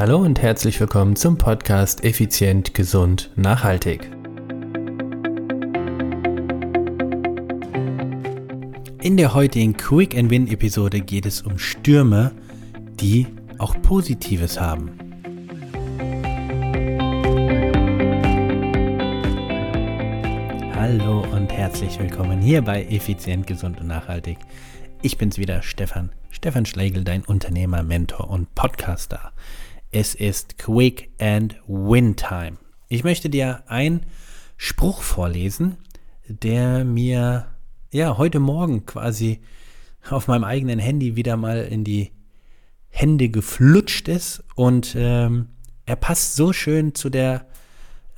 Hallo und herzlich willkommen zum Podcast Effizient, Gesund, Nachhaltig. In der heutigen Quick and Win Episode geht es um Stürme, die auch Positives haben. Hallo und herzlich willkommen hier bei Effizient, Gesund und Nachhaltig. Ich bin's wieder, Stefan. Stefan Schlegel, dein Unternehmer, Mentor und Podcaster. Es ist Quick and Win Time. Ich möchte dir einen Spruch vorlesen, der mir ja heute Morgen quasi auf meinem eigenen Handy wieder mal in die Hände geflutscht ist und ähm, er passt so schön zu der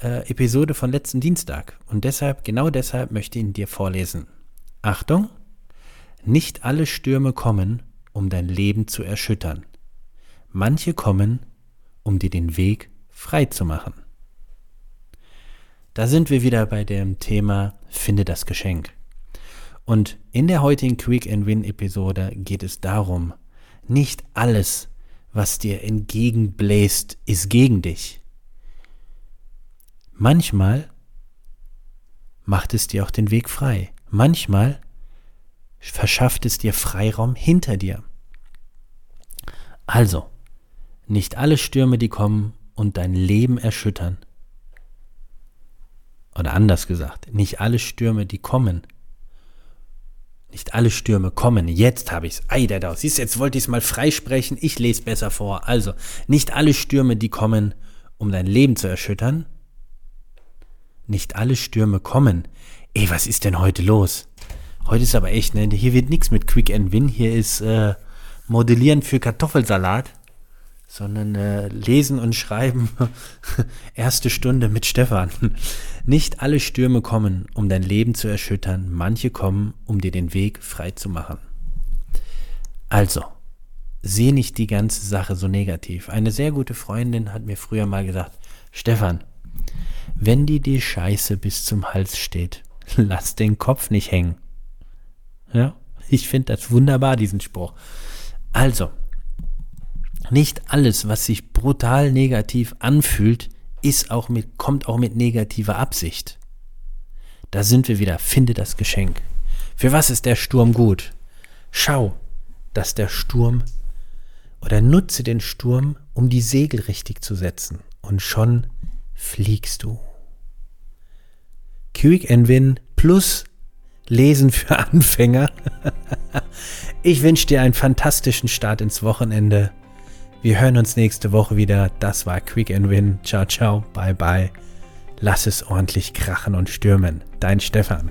äh, Episode von letzten Dienstag und deshalb, genau deshalb möchte ich ihn dir vorlesen. Achtung, nicht alle Stürme kommen, um dein Leben zu erschüttern. Manche kommen, um dir den Weg frei zu machen. Da sind wir wieder bei dem Thema Finde das Geschenk. Und in der heutigen Quick and Win Episode geht es darum, nicht alles, was dir entgegenbläst, ist gegen dich. Manchmal macht es dir auch den Weg frei. Manchmal verschafft es dir Freiraum hinter dir. Also, nicht alle Stürme, die kommen und dein Leben erschüttern. Oder anders gesagt, nicht alle Stürme, die kommen. Nicht alle Stürme kommen. Jetzt habe ich es. Ei, der da. Siehst du, jetzt wollte ich es mal freisprechen. Ich lese besser vor. Also, nicht alle Stürme, die kommen, um dein Leben zu erschüttern. Nicht alle Stürme kommen. Ey, was ist denn heute los? Heute ist aber echt, ne? Hier wird nichts mit Quick and Win. Hier ist äh, Modellieren für Kartoffelsalat sondern äh, lesen und schreiben. Erste Stunde mit Stefan. Nicht alle Stürme kommen, um dein Leben zu erschüttern, manche kommen, um dir den Weg frei zu machen. Also, sehe nicht die ganze Sache so negativ. Eine sehr gute Freundin hat mir früher mal gesagt, Stefan, wenn dir die Scheiße bis zum Hals steht, lass den Kopf nicht hängen. Ja, ich finde das wunderbar, diesen Spruch. Also, nicht alles, was sich brutal negativ anfühlt, ist auch mit, kommt auch mit negativer Absicht. Da sind wir wieder. Finde das Geschenk. Für was ist der Sturm gut? Schau, dass der Sturm oder nutze den Sturm, um die Segel richtig zu setzen. Und schon fliegst du. Quick and Win plus Lesen für Anfänger. ich wünsche dir einen fantastischen Start ins Wochenende. Wir hören uns nächste Woche wieder. Das war Quick and Win. Ciao, ciao, bye, bye. Lass es ordentlich krachen und stürmen. Dein Stefan.